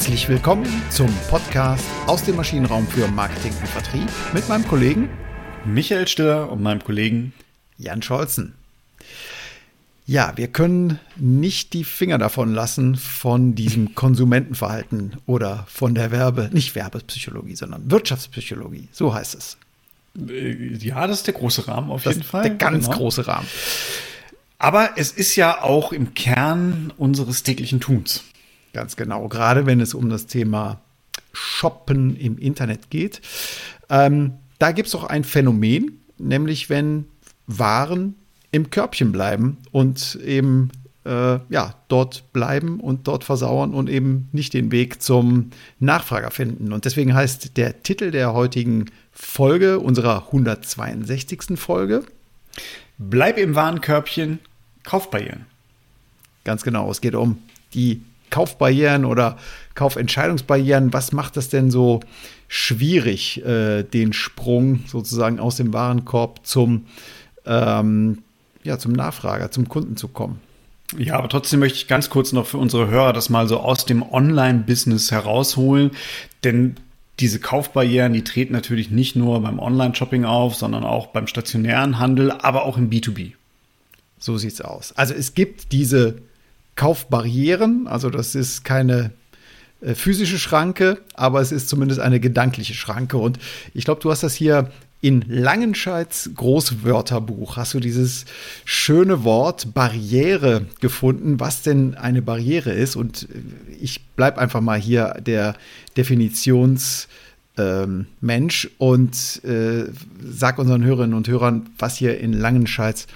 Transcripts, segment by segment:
Herzlich willkommen zum Podcast aus dem Maschinenraum für Marketing und Vertrieb mit meinem Kollegen Michael Stiller und meinem Kollegen Jan Scholzen. Ja, wir können nicht die Finger davon lassen von diesem Konsumentenverhalten oder von der Werbe, nicht Werbepsychologie, sondern Wirtschaftspsychologie. So heißt es. Äh, ja, das ist der große Rahmen auf das jeden Fall. Der ganz genau. große Rahmen. Aber es ist ja auch im Kern unseres täglichen Tuns. Ganz genau, gerade wenn es um das Thema Shoppen im Internet geht. Ähm, da gibt es auch ein Phänomen, nämlich wenn Waren im Körbchen bleiben und eben äh, ja, dort bleiben und dort versauern und eben nicht den Weg zum Nachfrager finden. Und deswegen heißt der Titel der heutigen Folge, unserer 162. Folge, Bleib im Warenkörbchen, Kaufbarrieren. Ganz genau, es geht um die Kaufbarrieren oder Kaufentscheidungsbarrieren. Was macht das denn so schwierig, äh, den Sprung sozusagen aus dem Warenkorb zum, ähm, ja, zum Nachfrager, zum Kunden zu kommen? Ja, aber trotzdem möchte ich ganz kurz noch für unsere Hörer das mal so aus dem Online-Business herausholen, denn diese Kaufbarrieren, die treten natürlich nicht nur beim Online-Shopping auf, sondern auch beim stationären Handel, aber auch im B2B. So sieht's aus. Also es gibt diese Kaufbarrieren, also das ist keine äh, physische Schranke, aber es ist zumindest eine gedankliche Schranke. Und ich glaube, du hast das hier in Langenscheids Großwörterbuch hast du dieses schöne Wort Barriere gefunden, was denn eine Barriere ist. Und ich bleibe einfach mal hier der Definitionsmensch ähm, und äh, sag unseren Hörerinnen und Hörern, was hier in Langenscheids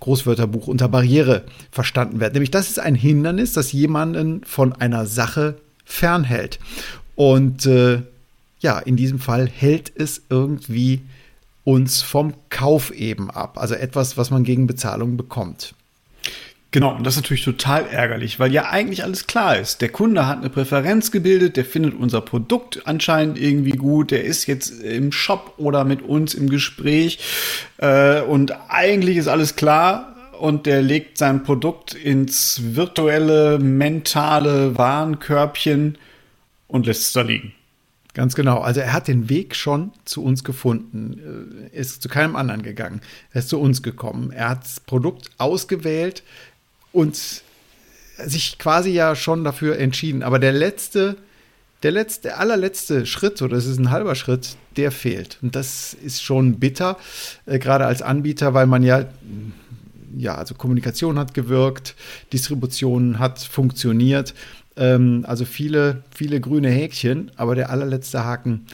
Großwörterbuch unter Barriere verstanden wird. Nämlich, das ist ein Hindernis, das jemanden von einer Sache fernhält. Und äh, ja, in diesem Fall hält es irgendwie uns vom Kauf eben ab. Also etwas, was man gegen Bezahlung bekommt. Genau, und das ist natürlich total ärgerlich, weil ja eigentlich alles klar ist. Der Kunde hat eine Präferenz gebildet, der findet unser Produkt anscheinend irgendwie gut, der ist jetzt im Shop oder mit uns im Gespräch äh, und eigentlich ist alles klar und der legt sein Produkt ins virtuelle, mentale Warenkörbchen und lässt es da liegen. Ganz genau. Also er hat den Weg schon zu uns gefunden, äh, ist zu keinem anderen gegangen. Er ist zu uns gekommen. Er hat das Produkt ausgewählt und sich quasi ja schon dafür entschieden. Aber der letzte, der letzte, der allerletzte Schritt, oder es ist ein halber Schritt, der fehlt. Und das ist schon bitter, äh, gerade als Anbieter, weil man ja ja, also Kommunikation hat gewirkt, Distribution hat funktioniert ähm, also viele, viele grüne Häkchen, aber der allerletzte Haken,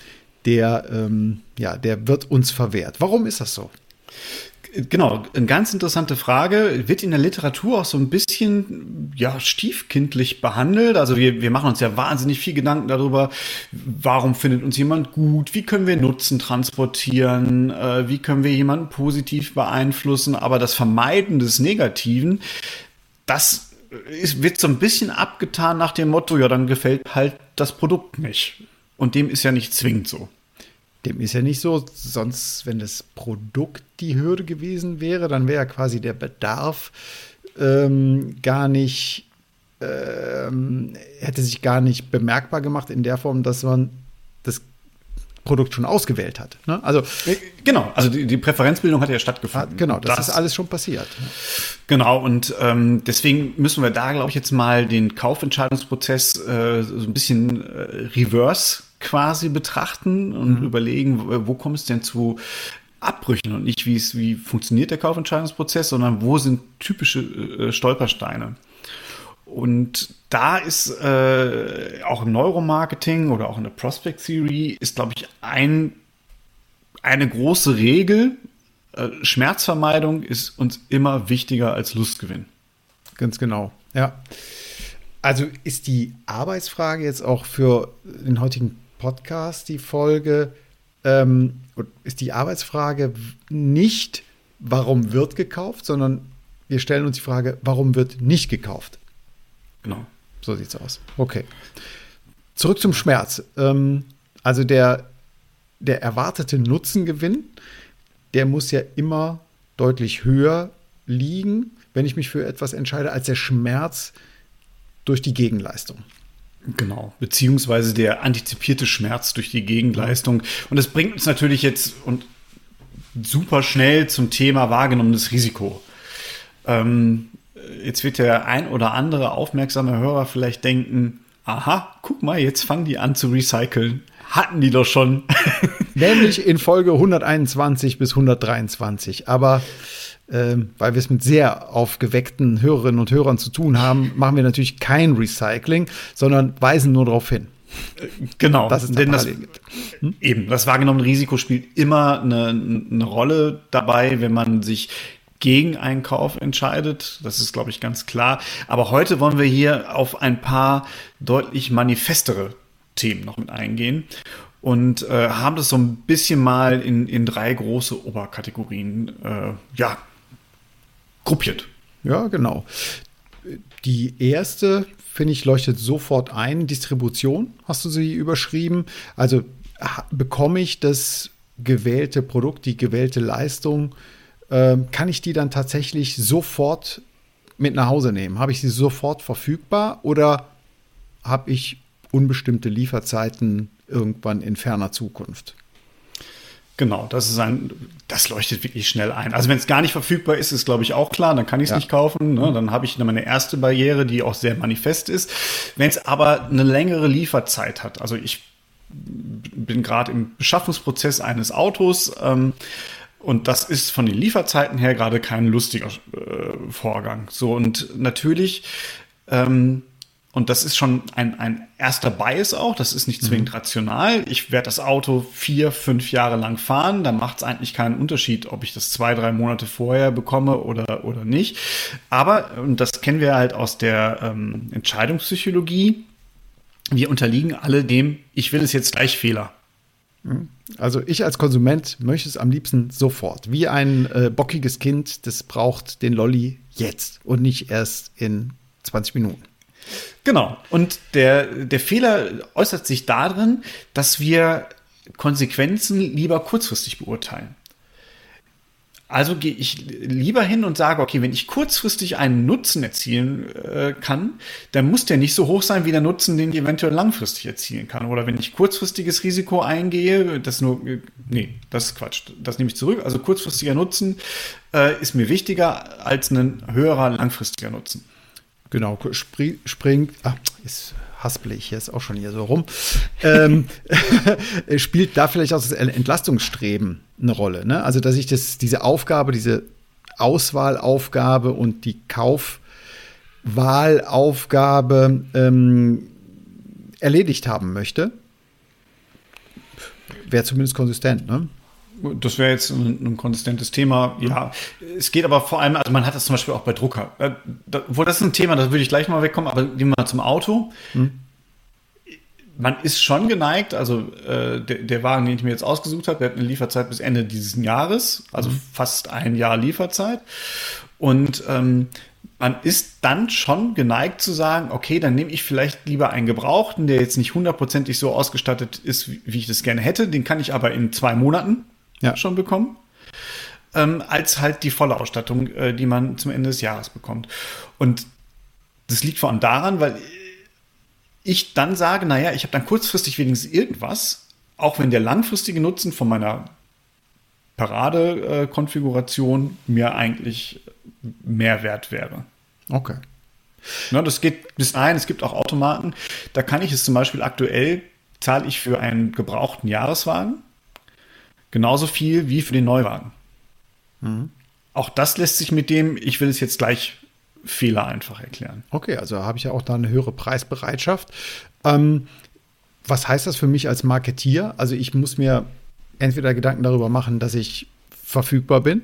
der, ähm, ja, der wird uns verwehrt. Warum ist das so? Genau, eine ganz interessante Frage. Wird in der Literatur auch so ein bisschen ja, stiefkindlich behandelt. Also wir, wir machen uns ja wahnsinnig viel Gedanken darüber, warum findet uns jemand gut, wie können wir Nutzen transportieren, äh, wie können wir jemanden positiv beeinflussen. Aber das Vermeiden des Negativen, das ist, wird so ein bisschen abgetan nach dem Motto, ja, dann gefällt halt das Produkt nicht. Und dem ist ja nicht zwingend so. Dem ist ja nicht so, sonst, wenn das Produkt die Hürde gewesen wäre, dann wäre ja quasi der Bedarf ähm, gar nicht, ähm, hätte sich gar nicht bemerkbar gemacht in der Form, dass man das Produkt schon ausgewählt hat. Ne? Also äh, genau, also die, die, Präferenzbildung hat ja stattgefunden. Hat, genau, das, das, ist alles schon passiert. Genau, und ähm, deswegen müssen wir da, glaube ich, jetzt mal den Kaufentscheidungsprozess äh, so ein bisschen äh, reverse quasi betrachten und mhm. überlegen, wo kommt es denn zu Abbrüchen und nicht, wie es, wie funktioniert der Kaufentscheidungsprozess, sondern wo sind typische äh, Stolpersteine. Und da ist äh, auch im Neuromarketing oder auch in der Prospect Theory ist, glaube ich, ein, eine große Regel. Äh, Schmerzvermeidung ist uns immer wichtiger als Lustgewinn. Ganz genau, ja. Also ist die Arbeitsfrage jetzt auch für den heutigen Podcast die Folge, ähm, ist die Arbeitsfrage nicht, warum wird gekauft, sondern wir stellen uns die Frage, warum wird nicht gekauft? Genau. So sieht's aus. Okay. Zurück zum Schmerz. Ähm, also der, der erwartete Nutzengewinn, der muss ja immer deutlich höher liegen, wenn ich mich für etwas entscheide, als der Schmerz durch die Gegenleistung. Genau, beziehungsweise der antizipierte Schmerz durch die Gegenleistung. Und das bringt uns natürlich jetzt und super schnell zum Thema wahrgenommenes Risiko. Ähm, jetzt wird der ein oder andere aufmerksame Hörer vielleicht denken, aha, guck mal, jetzt fangen die an zu recyceln. Hatten die doch schon. Nämlich in Folge 121 bis 123. Aber weil wir es mit sehr aufgeweckten Hörerinnen und Hörern zu tun haben, machen wir natürlich kein Recycling, sondern weisen nur darauf hin. Genau, dass es denn das, hm? eben, das wahrgenommene Risiko spielt immer eine, eine Rolle dabei, wenn man sich gegen einen Kauf entscheidet. Das ist, glaube ich, ganz klar. Aber heute wollen wir hier auf ein paar deutlich manifestere Themen noch mit eingehen und äh, haben das so ein bisschen mal in, in drei große Oberkategorien äh, ja, gruppiert. Ja, genau. Die erste, finde ich, leuchtet sofort ein. Distribution, hast du sie überschrieben. Also bekomme ich das gewählte Produkt, die gewählte Leistung, äh, kann ich die dann tatsächlich sofort mit nach Hause nehmen? Habe ich sie sofort verfügbar oder habe ich unbestimmte Lieferzeiten irgendwann in ferner Zukunft? Genau, das ist ein, das leuchtet wirklich schnell ein. Also wenn es gar nicht verfügbar ist, ist glaube ich auch klar, dann kann ich es ja. nicht kaufen. Ne? Dann habe ich meine erste Barriere, die auch sehr manifest ist. Wenn es aber eine längere Lieferzeit hat, also ich bin gerade im Beschaffungsprozess eines Autos ähm, und das ist von den Lieferzeiten her gerade kein lustiger äh, Vorgang. So und natürlich ähm, und das ist schon ein, ein erster Bias auch. Das ist nicht mhm. zwingend mhm. rational. Ich werde das Auto vier, fünf Jahre lang fahren. Da macht es eigentlich keinen Unterschied, ob ich das zwei, drei Monate vorher bekomme oder, oder nicht. Aber, und das kennen wir halt aus der ähm, Entscheidungspsychologie, wir unterliegen alle dem, ich will es jetzt gleich Fehler. Mhm. Also ich als Konsument möchte es am liebsten sofort. Wie ein äh, bockiges Kind, das braucht den Lolli jetzt und nicht erst in 20 Minuten. Genau. Und der, der Fehler äußert sich darin, dass wir Konsequenzen lieber kurzfristig beurteilen. Also gehe ich lieber hin und sage, okay, wenn ich kurzfristig einen Nutzen erzielen äh, kann, dann muss der nicht so hoch sein wie der Nutzen, den ich eventuell langfristig erzielen kann. Oder wenn ich kurzfristiges Risiko eingehe, das nur, nee, das ist Quatsch, das nehme ich zurück. Also kurzfristiger Nutzen äh, ist mir wichtiger als ein höherer langfristiger Nutzen. Genau, springt, ah, ist haspel ich jetzt auch schon hier so rum, ähm, spielt da vielleicht auch das Entlastungsstreben eine Rolle. Ne? Also, dass ich das, diese Aufgabe, diese Auswahlaufgabe und die Kaufwahlaufgabe ähm, erledigt haben möchte. Wäre zumindest konsistent, ne? Das wäre jetzt ein, ein, konsistentes Thema. Ja, es geht aber vor allem, also man hat das zum Beispiel auch bei Drucker. Äh, da, wo das ist ein Thema, da würde ich gleich mal wegkommen, aber gehen wir mal zum Auto. Hm. Man ist schon geneigt, also äh, der, der, Wagen, den ich mir jetzt ausgesucht habe, der hat eine Lieferzeit bis Ende dieses Jahres, also hm. fast ein Jahr Lieferzeit. Und ähm, man ist dann schon geneigt zu sagen, okay, dann nehme ich vielleicht lieber einen Gebrauchten, der jetzt nicht hundertprozentig so ausgestattet ist, wie ich das gerne hätte. Den kann ich aber in zwei Monaten ja. schon bekommen, ähm, als halt die volle Ausstattung, äh, die man zum Ende des Jahres bekommt. Und das liegt vor allem daran, weil ich dann sage, naja, ich habe dann kurzfristig wenigstens irgendwas, auch wenn der langfristige Nutzen von meiner Parade-Konfiguration mir eigentlich mehr wert wäre. Okay. Na, das geht bis dahin, es gibt auch Automaten, da kann ich es zum Beispiel aktuell, zahle ich für einen gebrauchten Jahreswagen Genauso viel wie für den Neuwagen. Mhm. Auch das lässt sich mit dem, ich will es jetzt gleich Fehler einfach erklären. Okay, also habe ich ja auch da eine höhere Preisbereitschaft. Ähm, was heißt das für mich als Marketier? Also ich muss mir entweder Gedanken darüber machen, dass ich verfügbar bin,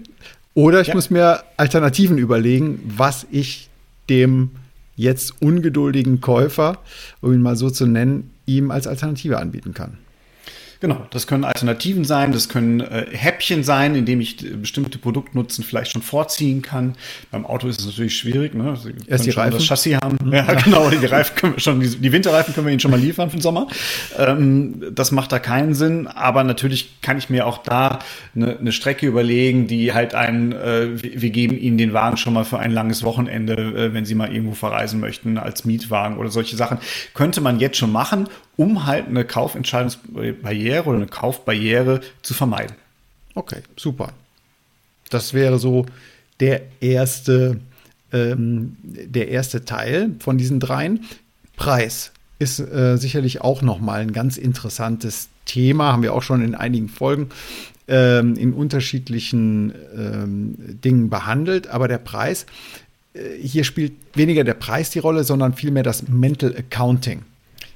oder ich ja. muss mir Alternativen überlegen, was ich dem jetzt ungeduldigen Käufer, um ihn mal so zu nennen, ihm als Alternative anbieten kann. Genau, das können Alternativen sein, das können äh, Häppchen sein, indem ich äh, bestimmte Produktnutzen vielleicht schon vorziehen kann. Beim Auto ist es natürlich schwierig, ne? Sie Erst die Reifen. das Chassis haben. Mhm. Ja, genau, die Reifen können wir schon, die, die, Winterreifen können wir Ihnen schon mal liefern für den Sommer. Ähm, das macht da keinen Sinn, aber natürlich kann ich mir auch da eine, eine Strecke überlegen, die halt einen, äh, wir geben Ihnen den Wagen schon mal für ein langes Wochenende, äh, wenn Sie mal irgendwo verreisen möchten, als Mietwagen oder solche Sachen. Könnte man jetzt schon machen um halt eine Kaufentscheidungsbarriere oder eine Kaufbarriere zu vermeiden. Okay, super. Das wäre so der erste, ähm, der erste Teil von diesen dreien. Preis ist äh, sicherlich auch nochmal ein ganz interessantes Thema, haben wir auch schon in einigen Folgen ähm, in unterschiedlichen ähm, Dingen behandelt. Aber der Preis, äh, hier spielt weniger der Preis die Rolle, sondern vielmehr das Mental Accounting.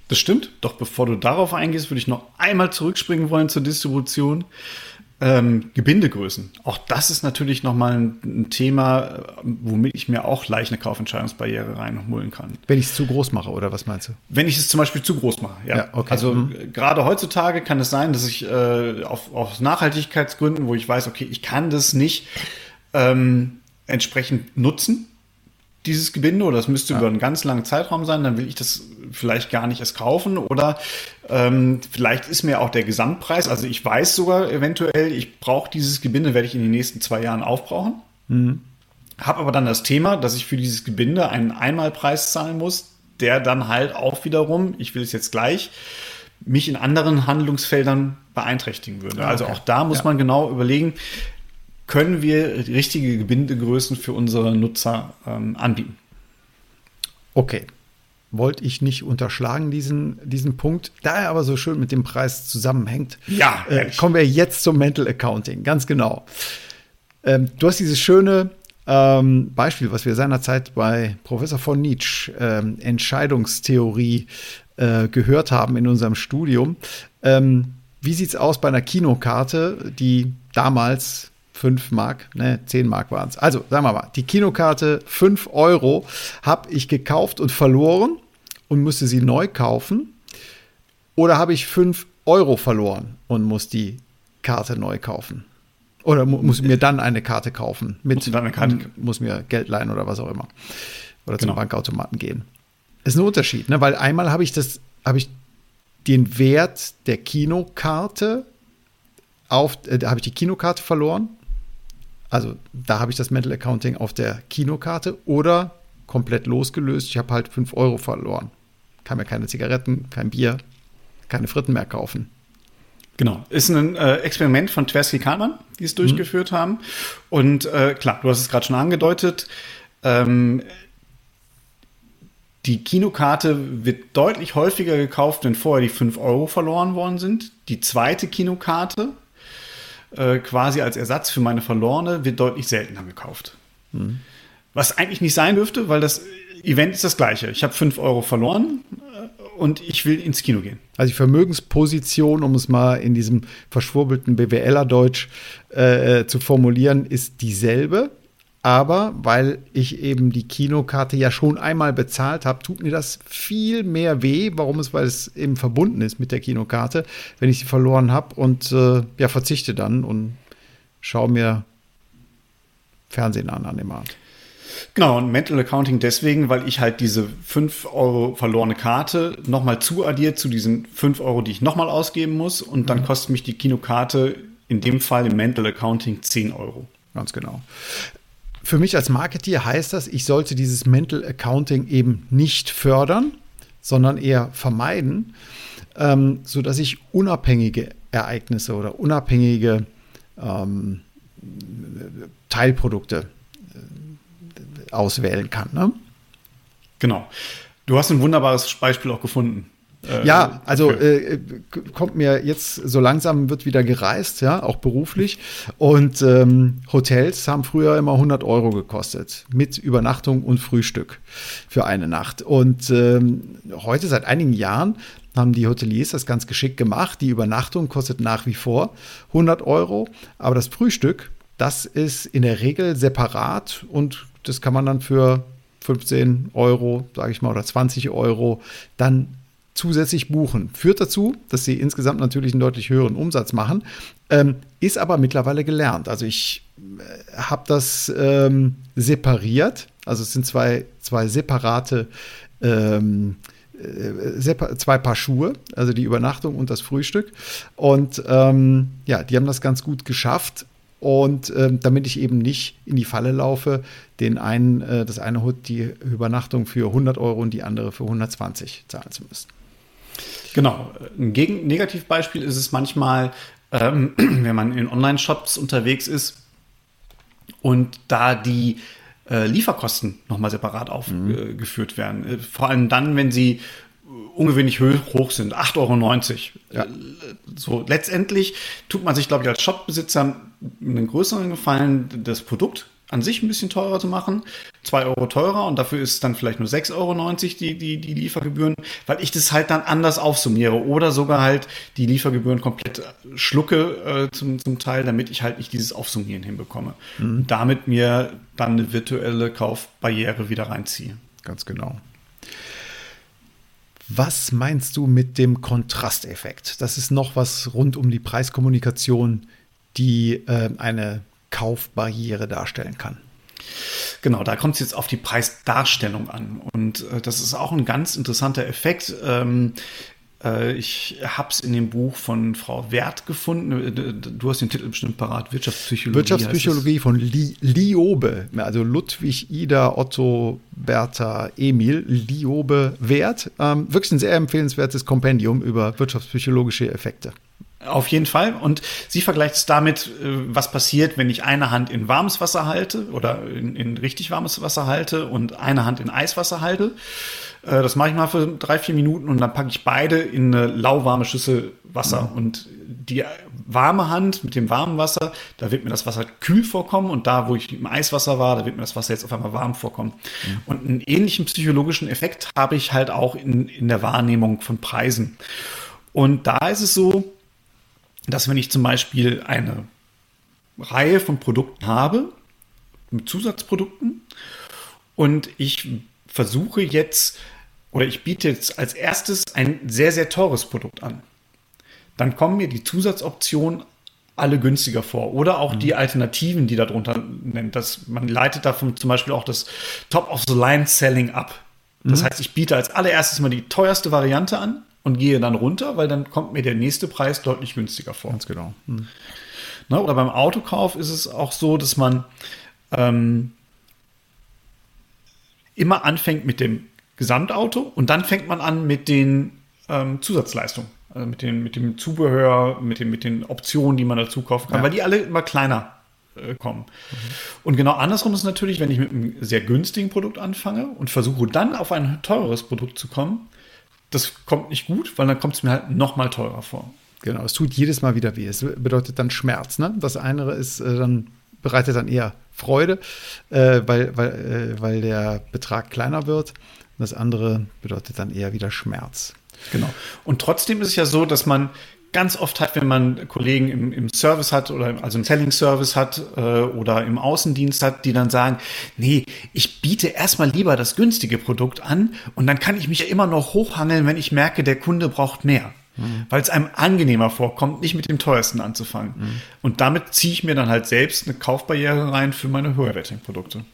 Das stimmt. Doch bevor du darauf eingehst, würde ich noch einmal zurückspringen wollen zur Distribution. Ähm, Gebindegrößen. Auch das ist natürlich nochmal ein, ein Thema, womit ich mir auch leicht eine Kaufentscheidungsbarriere reinholen kann. Wenn ich es zu groß mache, oder was meinst du? Wenn ich es zum Beispiel zu groß mache, ja. ja okay. Also mhm. gerade heutzutage kann es sein, dass ich äh, auf, auf Nachhaltigkeitsgründen, wo ich weiß, okay, ich kann das nicht ähm, entsprechend nutzen, dieses Gebinde oder das müsste ja. über einen ganz langen Zeitraum sein, dann will ich das vielleicht gar nicht erst kaufen oder ähm, vielleicht ist mir auch der Gesamtpreis, also ich weiß sogar eventuell, ich brauche dieses Gebinde, werde ich in den nächsten zwei Jahren aufbrauchen. Mhm. Habe aber dann das Thema, dass ich für dieses Gebinde einen Einmalpreis zahlen muss, der dann halt auch wiederum, ich will es jetzt gleich, mich in anderen Handlungsfeldern beeinträchtigen würde. Ah, also okay. Also auch da muss ja. man genau überlegen, können wir richtige Gebindegrößen für unsere Nutzer ähm, anbieten. Okay. Wollte ich nicht unterschlagen, diesen, diesen Punkt. Da er aber so schön mit dem Preis zusammenhängt, ja, äh, kommen wir jetzt zum Mental Accounting. Ganz genau. Ähm, du hast dieses schöne ähm, Beispiel, was wir seinerzeit bei Professor von Nietzsche ähm, Entscheidungstheorie äh, gehört haben in unserem Studium. Ähm, wie sieht es aus bei einer Kinokarte, die damals 5 Mark, ne, 10 Mark waren es. Also, sagen wir mal, die Kinokarte 5 Euro habe ich gekauft und verloren und musste sie neu kaufen. Oder habe ich 5 Euro verloren und muss die Karte neu kaufen? Oder mu muss mir dann eine Karte kaufen? Mit, muss, dann eine Karte? muss mir Geld leihen oder was auch immer. Oder zum genau. Bankautomaten gehen. Ist ein Unterschied, ne? weil einmal habe ich das, habe ich den Wert der Kinokarte auf, äh, da habe ich die Kinokarte verloren also da habe ich das Mental Accounting auf der Kinokarte oder komplett losgelöst. Ich habe halt 5 Euro verloren. Kann mir keine Zigaretten, kein Bier, keine Fritten mehr kaufen. Genau, ist ein äh, Experiment von Tversky Kahlmann, die es mhm. durchgeführt mhm. haben. Und äh, klar, du hast es gerade schon angedeutet. Ähm, die Kinokarte wird deutlich häufiger gekauft, wenn vorher die 5 Euro verloren worden sind. Die zweite Kinokarte äh, quasi als Ersatz für meine verlorene wird deutlich seltener gekauft. Mhm. Was eigentlich nicht sein dürfte, weil das Event ist das gleiche. Ich habe 5 Euro verloren äh, und ich will ins Kino gehen. Also die Vermögensposition, um es mal in diesem verschwurbelten BWLer-Deutsch äh, zu formulieren, ist dieselbe. Aber weil ich eben die Kinokarte ja schon einmal bezahlt habe, tut mir das viel mehr weh. Warum ist? Weil es eben verbunden ist mit der Kinokarte, wenn ich sie verloren habe und äh, ja, verzichte dann und schaue mir Fernsehen an an dem Abend. Genau, und Mental Accounting deswegen, weil ich halt diese 5 Euro verlorene Karte nochmal zuaddiert zu diesen 5 Euro, die ich nochmal ausgeben muss. Und dann mhm. kostet mich die Kinokarte in dem Fall im Mental Accounting 10 Euro. Ganz genau für mich als Marketeer heißt das, ich sollte dieses Mental Accounting eben nicht fördern, sondern eher vermeiden, ähm, sodass ich unabhängige Ereignisse oder unabhängige ähm, Teilprodukte äh, auswählen kann. Ne? Genau. Du hast ein wunderbares Beispiel auch gefunden. Äh, ja, also äh, kommt mir jetzt so langsam wird wieder gereist, ja, auch beruflich. Und ähm, Hotels haben früher immer 100 Euro gekostet mit Übernachtung und Frühstück für eine Nacht. Und ähm, heute seit einigen Jahren haben die Hoteliers das ganz geschickt gemacht. Die Übernachtung kostet nach wie vor 100 Euro, aber das Frühstück, das ist in der Regel separat und das kann man dann für 15 Euro, sage ich mal, oder 20 Euro dann zusätzlich buchen. Führt dazu, dass sie insgesamt natürlich einen deutlich höheren Umsatz machen, ähm, ist aber mittlerweile gelernt. Also ich äh, habe das ähm, separiert. Also es sind zwei, zwei separate ähm, äh, zwei Paar Schuhe, also die Übernachtung und das Frühstück. Und ähm, ja, die haben das ganz gut geschafft. Und ähm, damit ich eben nicht in die Falle laufe, den einen, äh, das eine Hut die Übernachtung für 100 Euro und die andere für 120 zahlen zu müssen. Genau. Ein Gegen Negativbeispiel ist es manchmal, ähm, wenn man in Online-Shops unterwegs ist und da die äh, Lieferkosten nochmal separat aufgeführt mhm. werden. Äh, vor allem dann, wenn sie ungewöhnlich hoch sind, 8,90 Euro. Ja. Äh, so, letztendlich tut man sich, glaube ich, als Shopbesitzer einen größeren Gefallen, das Produkt an sich ein bisschen teurer zu machen, 2 Euro teurer und dafür ist dann vielleicht nur 6,90 Euro die, die, die Liefergebühren, weil ich das halt dann anders aufsummiere oder sogar halt die Liefergebühren komplett schlucke äh, zum, zum Teil, damit ich halt nicht dieses Aufsummieren hinbekomme. Mhm. damit mir dann eine virtuelle Kaufbarriere wieder reinziehe. Ganz genau. Was meinst du mit dem Kontrasteffekt? Das ist noch was rund um die Preiskommunikation, die äh, eine Kaufbarriere darstellen kann. Genau, da kommt es jetzt auf die Preisdarstellung an. Und äh, das ist auch ein ganz interessanter Effekt. Ähm, äh, ich habe es in dem Buch von Frau Wert gefunden. Äh, du hast den Titel bestimmt parat. Wirtschaftspsychologie. Wirtschaftspsychologie von Li Liobe, also Ludwig, Ida, Otto, Bertha, Emil, Liobe Wert. Ähm, wirklich ein sehr empfehlenswertes Kompendium über wirtschaftspsychologische Effekte. Auf jeden Fall. Und sie vergleicht es damit, äh, was passiert, wenn ich eine Hand in warmes Wasser halte oder in, in richtig warmes Wasser halte und eine Hand in Eiswasser halte. Äh, das mache ich mal für drei, vier Minuten und dann packe ich beide in eine lauwarme Schüssel Wasser. Mhm. Und die warme Hand mit dem warmen Wasser, da wird mir das Wasser kühl vorkommen und da, wo ich im Eiswasser war, da wird mir das Wasser jetzt auf einmal warm vorkommen. Mhm. Und einen ähnlichen psychologischen Effekt habe ich halt auch in, in der Wahrnehmung von Preisen. Und da ist es so, dass wenn ich zum Beispiel eine Reihe von Produkten habe, mit Zusatzprodukten, und ich versuche jetzt oder ich biete jetzt als erstes ein sehr, sehr teures Produkt an, dann kommen mir die Zusatzoptionen alle günstiger vor. Oder auch mhm. die Alternativen, die darunter nennt. Das, man leitet davon zum Beispiel auch das Top-of-the-Line-Selling ab. Das mhm. heißt, ich biete als allererstes mal die teuerste Variante an und gehe dann runter, weil dann kommt mir der nächste Preis deutlich günstiger vor. Ganz genau. Hm. Na, oder beim Autokauf ist es auch so, dass man ähm, immer anfängt mit dem Gesamtauto und dann fängt man an mit den ähm, Zusatzleistungen, also mit, den, mit dem Zubehör, mit, den, mit den Optionen, die man dazu kaufen kann, ja. weil die alle immer kleiner äh, kommen. Mhm. Und genau andersrum ist natürlich, wenn ich mit einem sehr günstigen Produkt anfange und versuche dann auf ein teures Produkt zu kommen, das kommt nicht gut, weil dann kommt es mir halt noch mal teurer vor. Genau, es tut jedes Mal wieder weh. Es bedeutet dann Schmerz. Ne? Das eine ist äh, dann bereitet dann eher Freude, äh, weil, weil, äh, weil der Betrag kleiner wird. Das andere bedeutet dann eher wieder Schmerz. Genau. Und trotzdem ist es ja so, dass man ganz oft hat, wenn man Kollegen im, im Service hat oder also im Selling-Service hat äh, oder im Außendienst hat, die dann sagen, nee, ich biete erstmal lieber das günstige Produkt an und dann kann ich mich ja immer noch hochhangeln, wenn ich merke, der Kunde braucht mehr. Mhm. Weil es einem angenehmer vorkommt, nicht mit dem teuersten anzufangen. Mhm. Und damit ziehe ich mir dann halt selbst eine Kaufbarriere rein für meine höherwertigen Produkte.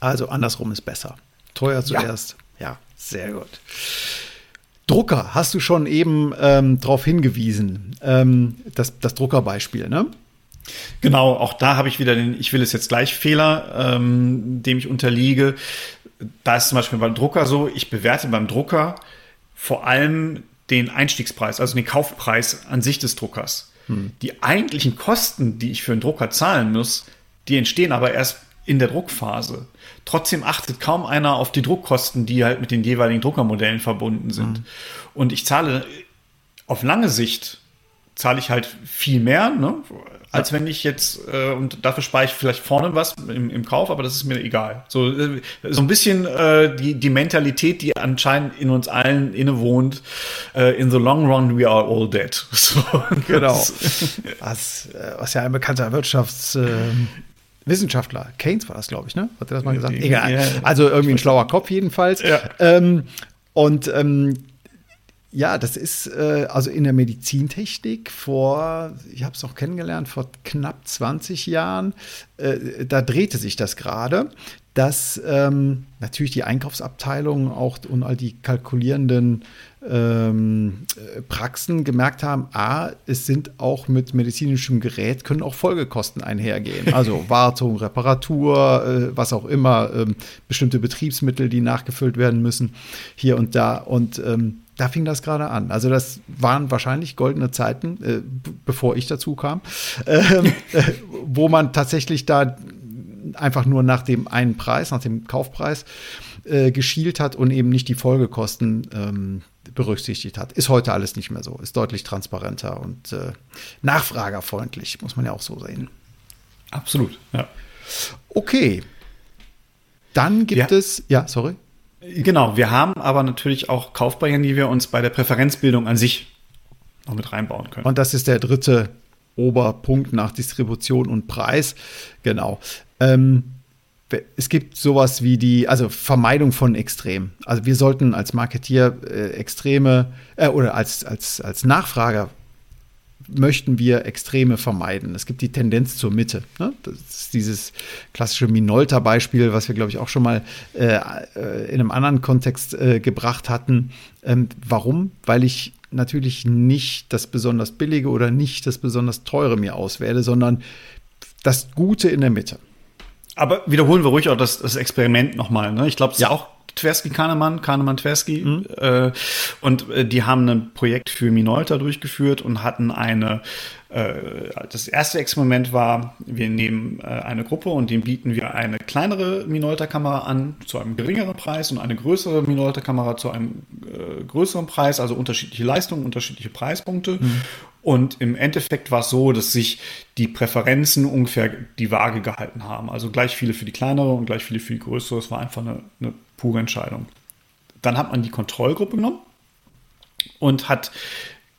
Also andersrum ist besser. Teuer zuerst. Ja, ja sehr gut. Drucker, hast du schon eben ähm, darauf hingewiesen, ähm, das, das Druckerbeispiel, ne? Genau, auch da habe ich wieder den Ich will es jetzt gleich Fehler, ähm, dem ich unterliege. Da ist zum Beispiel beim Drucker so, ich bewerte beim Drucker vor allem den Einstiegspreis, also den Kaufpreis an sich des Druckers. Hm. Die eigentlichen Kosten, die ich für einen Drucker zahlen muss, die entstehen aber erst in der Druckphase. Trotzdem achtet kaum einer auf die Druckkosten, die halt mit den jeweiligen Druckermodellen verbunden sind. Mhm. Und ich zahle auf lange Sicht zahle ich halt viel mehr, ne? als wenn ich jetzt, äh, und dafür spare ich vielleicht vorne was im, im Kauf, aber das ist mir egal. So, äh, so ein bisschen äh, die, die Mentalität, die anscheinend in uns allen innewohnt, äh, in the long run we are all dead. So, genau. Was, äh, was ja ein bekannter Wirtschafts- ähm, Wissenschaftler, Keynes war das, glaube ich, ne? Hat er das mal gesagt? Egal. Also irgendwie ein schlauer Kopf jedenfalls. Ja. Ähm, und ähm, ja, das ist äh, also in der Medizintechnik vor, ich habe es auch kennengelernt, vor knapp 20 Jahren, äh, da drehte sich das gerade, dass ähm, natürlich die Einkaufsabteilungen auch und all die kalkulierenden ähm, Praxen gemerkt haben, a, es sind auch mit medizinischem Gerät, können auch Folgekosten einhergehen. Also Wartung, Reparatur, äh, was auch immer, ähm, bestimmte Betriebsmittel, die nachgefüllt werden müssen, hier und da. Und ähm, da fing das gerade an. Also das waren wahrscheinlich goldene Zeiten, äh, bevor ich dazu kam, äh, wo man tatsächlich da einfach nur nach dem einen Preis, nach dem Kaufpreis äh, geschielt hat und eben nicht die Folgekosten ähm, berücksichtigt hat. Ist heute alles nicht mehr so. Ist deutlich transparenter und äh, nachfragerfreundlich, muss man ja auch so sehen. Absolut, ja. Okay. Dann gibt ja. es, ja, sorry. Genau, wir haben aber natürlich auch Kaufbarrieren, die wir uns bei der Präferenzbildung an sich noch mit reinbauen können. Und das ist der dritte Oberpunkt nach Distribution und Preis. Genau. Ähm, es gibt sowas wie die, also Vermeidung von Extremen. Also wir sollten als Marketier äh, Extreme äh, oder als, als, als Nachfrager möchten wir Extreme vermeiden. Es gibt die Tendenz zur Mitte. Ne? Das ist dieses klassische Minolta-Beispiel, was wir, glaube ich, auch schon mal äh, äh, in einem anderen Kontext äh, gebracht hatten. Ähm, warum? Weil ich natürlich nicht das besonders billige oder nicht das besonders teure mir auswähle, sondern das Gute in der Mitte. Aber wiederholen wir ruhig auch das, das Experiment nochmal. Ne? Ich glaube, es ja. ist auch Tversky Kahnemann, Kahnemann Tversky. Mhm. Äh, und äh, die haben ein Projekt für Minolta durchgeführt und hatten eine äh, das erste Experiment war, wir nehmen eine Gruppe und dem bieten wir eine kleinere Minolta-Kamera an zu einem geringeren Preis und eine größere Minolta-Kamera zu einem größeren Preis, also unterschiedliche Leistungen, unterschiedliche Preispunkte. Mhm. Und im Endeffekt war es so, dass sich die Präferenzen ungefähr die Waage gehalten haben. Also gleich viele für die kleinere und gleich viele für die größere. Es war einfach eine, eine pure Entscheidung. Dann hat man die Kontrollgruppe genommen und hat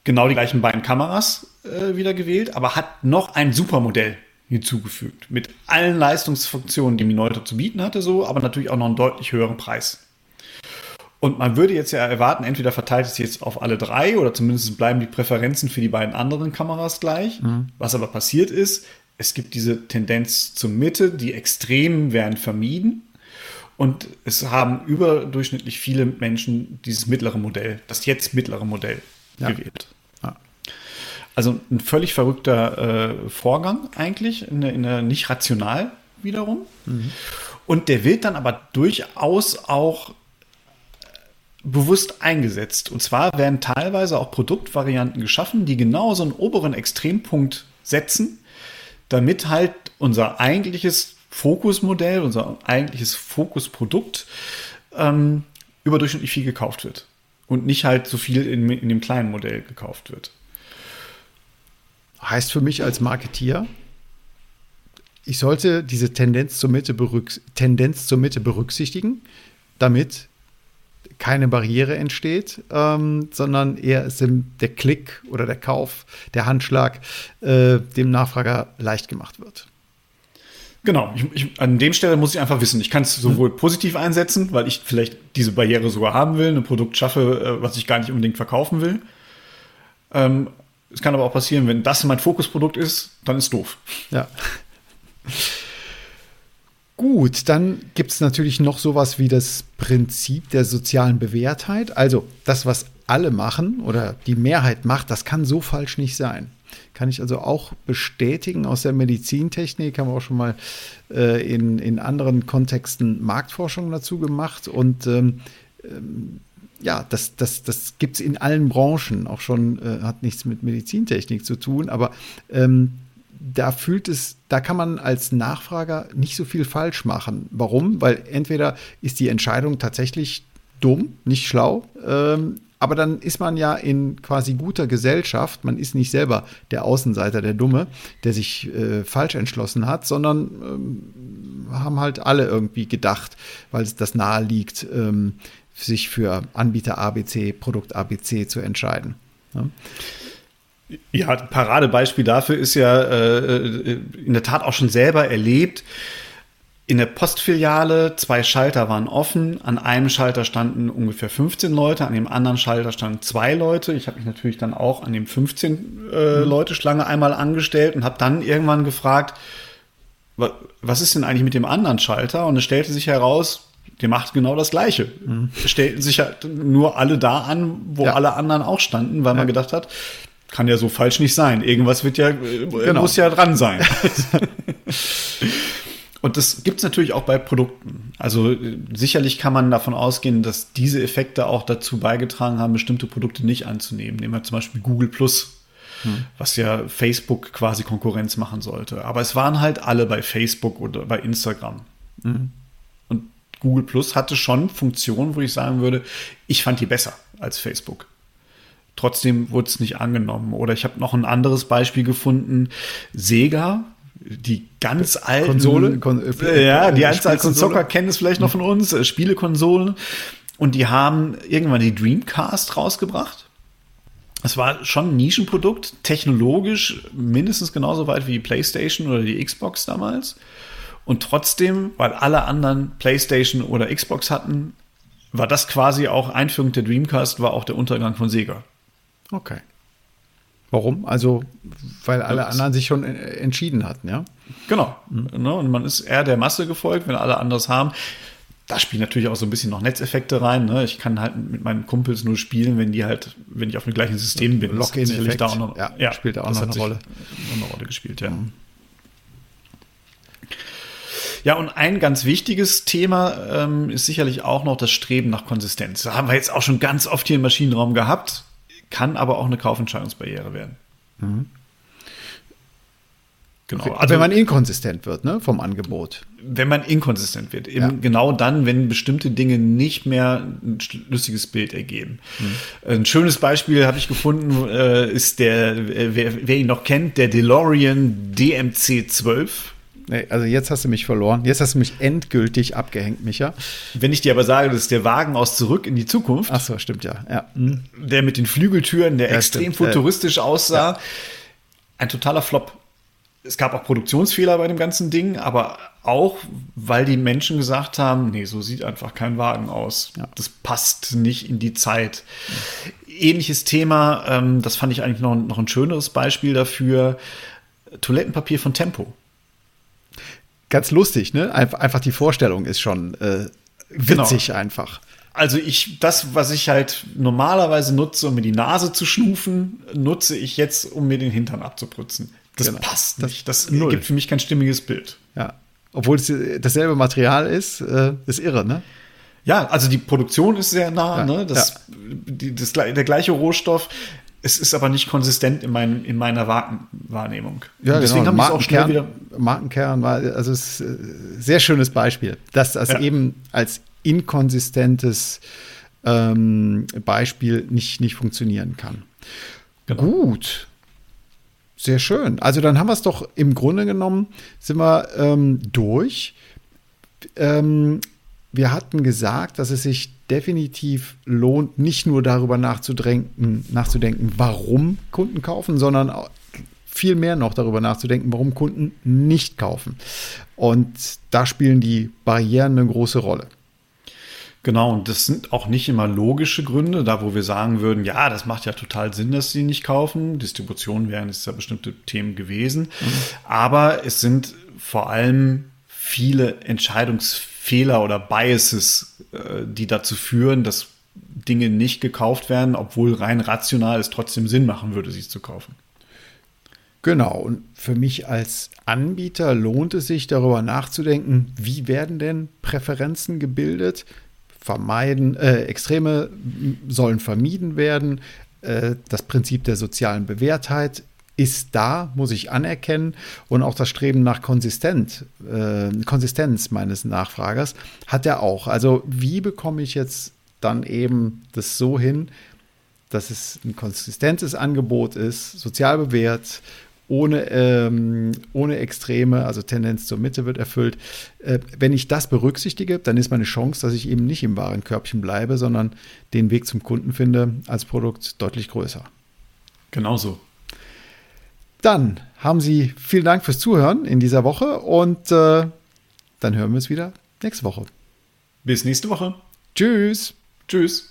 genau die gleichen beiden Kameras äh, wieder gewählt, aber hat noch ein Supermodell hinzugefügt. Mit allen Leistungsfunktionen, die Minolta zu bieten hatte, so, aber natürlich auch noch einen deutlich höheren Preis. Und man würde jetzt ja erwarten, entweder verteilt es jetzt auf alle drei oder zumindest bleiben die Präferenzen für die beiden anderen Kameras gleich. Mhm. Was aber passiert ist, es gibt diese Tendenz zur Mitte, die Extremen werden vermieden. Und es haben überdurchschnittlich viele Menschen dieses mittlere Modell, das jetzt mittlere Modell ja. gewählt. Ja. Also ein völlig verrückter äh, Vorgang eigentlich, in der, in der nicht rational wiederum. Mhm. Und der wird dann aber durchaus auch bewusst eingesetzt. Und zwar werden teilweise auch Produktvarianten geschaffen, die genau so einen oberen Extrempunkt setzen, damit halt unser eigentliches Fokusmodell, unser eigentliches Fokusprodukt ähm, überdurchschnittlich viel gekauft wird und nicht halt so viel in, in dem kleinen Modell gekauft wird. Heißt für mich als Marketier, ich sollte diese Tendenz zur Mitte, Tendenz zur Mitte berücksichtigen, damit keine Barriere entsteht, ähm, sondern eher ist der Klick oder der Kauf, der Handschlag äh, dem Nachfrager leicht gemacht wird. Genau, ich, ich, an dem Stelle muss ich einfach wissen, ich kann es sowohl mhm. positiv einsetzen, weil ich vielleicht diese Barriere sogar haben will, ein Produkt schaffe, äh, was ich gar nicht unbedingt verkaufen will. Ähm, es kann aber auch passieren, wenn das mein Fokusprodukt ist, dann ist doof. Ja. Gut, dann gibt es natürlich noch sowas wie das Prinzip der sozialen Bewährtheit. Also das, was alle machen oder die Mehrheit macht, das kann so falsch nicht sein. Kann ich also auch bestätigen aus der Medizintechnik, haben wir auch schon mal äh, in, in anderen Kontexten Marktforschung dazu gemacht. Und ähm, ähm, ja, das, das, das gibt es in allen Branchen, auch schon, äh, hat nichts mit Medizintechnik zu tun, aber ähm, da fühlt es, da kann man als Nachfrager nicht so viel falsch machen. Warum? Weil entweder ist die Entscheidung tatsächlich dumm, nicht schlau, ähm, aber dann ist man ja in quasi guter Gesellschaft. Man ist nicht selber der Außenseiter, der Dumme, der sich äh, falsch entschlossen hat, sondern ähm, haben halt alle irgendwie gedacht, weil es das nahe liegt, ähm, sich für Anbieter ABC, Produkt ABC zu entscheiden. Ja. Ja, Paradebeispiel dafür ist ja äh, äh, in der Tat auch schon selber erlebt. in der Postfiliale, zwei Schalter waren offen. An einem Schalter standen ungefähr 15 Leute, an dem anderen Schalter standen zwei Leute. Ich habe mich natürlich dann auch an dem 15 äh, mhm. Leute Schlange einmal angestellt und habe dann irgendwann gefragt, was ist denn eigentlich mit dem anderen Schalter? Und es stellte sich heraus, der macht genau das Gleiche. Mhm. Stellten sich ja nur alle da an, wo ja. alle anderen auch standen, weil ja. man gedacht hat, kann ja so falsch nicht sein. Irgendwas wird ja, äh, genau. muss ja dran sein. Und das gibt es natürlich auch bei Produkten. Also sicherlich kann man davon ausgehen, dass diese Effekte auch dazu beigetragen haben, bestimmte Produkte nicht anzunehmen. Nehmen wir zum Beispiel Google Plus, hm. was ja Facebook quasi Konkurrenz machen sollte. Aber es waren halt alle bei Facebook oder bei Instagram. Hm. Und Google Plus hatte schon Funktionen, wo ich sagen würde, ich fand die besser als Facebook. Trotzdem wurde es nicht angenommen. Oder ich habe noch ein anderes Beispiel gefunden. Sega die ganz alten Konsole, Kon äh, ja, die ganz alten Zocker kennen es vielleicht noch von uns, äh, Spielekonsolen. Und die haben irgendwann die Dreamcast rausgebracht. Es war schon ein Nischenprodukt, technologisch mindestens genauso weit wie die PlayStation oder die Xbox damals. Und trotzdem, weil alle anderen PlayStation oder Xbox hatten, war das quasi auch Einführung der Dreamcast, war auch der Untergang von Sega. Okay. Warum? Also, weil alle anderen sich schon entschieden hatten, ja? Genau. Mhm. Und man ist eher der Masse gefolgt, wenn alle anders haben. Da spielen natürlich auch so ein bisschen noch Netzeffekte rein. Ne? Ich kann halt mit meinen Kumpels nur spielen, wenn die halt, wenn ich auf dem gleichen System bin. Lock-in-Effekt. Ja, ja, spielt da auch noch eine Rolle. Eine Rolle gespielt, ja. Mhm. Ja, und ein ganz wichtiges Thema ähm, ist sicherlich auch noch das Streben nach Konsistenz. Da haben wir jetzt auch schon ganz oft hier im Maschinenraum gehabt kann aber auch eine Kaufentscheidungsbarriere werden. Mhm. Genau. Also wenn man inkonsistent wird, ne, vom Angebot. Wenn man inkonsistent wird, eben ja. genau dann, wenn bestimmte Dinge nicht mehr ein schlüssiges Bild ergeben. Mhm. Ein schönes Beispiel habe ich gefunden, äh, ist der, wer, wer, ihn noch kennt, der DeLorean DMC 12. Nee, also jetzt hast du mich verloren. Jetzt hast du mich endgültig abgehängt, Micha. Wenn ich dir aber sage, das ist der Wagen aus Zurück in die Zukunft. Ach so, stimmt ja. ja. Mhm. Der mit den Flügeltüren, der ja, extrem stimmt. futuristisch aussah. Ja. Ein totaler Flop. Es gab auch Produktionsfehler bei dem ganzen Ding, aber auch, weil die Menschen gesagt haben, nee, so sieht einfach kein Wagen aus. Ja. Das passt nicht in die Zeit. Ähnliches Thema, ähm, das fand ich eigentlich noch, noch ein schöneres Beispiel dafür. Toilettenpapier von Tempo ganz lustig, ne? Einfach die Vorstellung ist schon äh, witzig genau. einfach. Also ich, das, was ich halt normalerweise nutze, um mir die Nase zu schnufen, nutze ich jetzt, um mir den Hintern abzuputzen. Das genau. passt nicht. Das, das gibt für mich kein stimmiges Bild. Ja. Obwohl es dasselbe Material ist, äh, ist irre, ne? Ja, also die Produktion ist sehr nah, ja, ne? Das, ja. die, das, der gleiche Rohstoff. Es ist aber nicht konsistent in, mein, in meiner Wahrnehmung. Ja, Und deswegen genau. haben auch schnell wieder. Markenkern war, also es ist ein sehr schönes Beispiel, dass das ja. eben als inkonsistentes ähm, Beispiel nicht, nicht funktionieren kann. Genau. Gut. Sehr schön. Also dann haben wir es doch im Grunde genommen, sind wir ähm, durch. Ähm, wir hatten gesagt, dass es sich definitiv lohnt, nicht nur darüber nachzudenken, nachzudenken, warum Kunden kaufen, sondern viel mehr noch darüber nachzudenken, warum Kunden nicht kaufen. Und da spielen die Barrieren eine große Rolle. Genau, und das sind auch nicht immer logische Gründe, da wo wir sagen würden, ja, das macht ja total Sinn, dass sie nicht kaufen. Distribution wären es ja bestimmte Themen gewesen. Mhm. Aber es sind vor allem viele Entscheidungsfehler oder Biases, äh, die dazu führen, dass Dinge nicht gekauft werden, obwohl rein rational es trotzdem Sinn machen würde, sie zu kaufen. Genau, und für mich als Anbieter lohnt es sich darüber nachzudenken, wie werden denn Präferenzen gebildet? Vermeiden, äh, Extreme sollen vermieden werden. Äh, das Prinzip der sozialen Bewährtheit ist da, muss ich anerkennen. Und auch das Streben nach Konsistent, äh, Konsistenz meines Nachfragers hat er auch. Also wie bekomme ich jetzt dann eben das so hin, dass es ein konsistentes Angebot ist, sozial bewährt, ohne, ähm, ohne Extreme, also Tendenz zur Mitte wird erfüllt. Äh, wenn ich das berücksichtige, dann ist meine Chance, dass ich eben nicht im Warenkörbchen bleibe, sondern den Weg zum Kunden finde, als Produkt deutlich größer. Genauso. Dann haben Sie vielen Dank fürs Zuhören in dieser Woche und äh, dann hören wir uns wieder nächste Woche. Bis nächste Woche. Tschüss. Tschüss.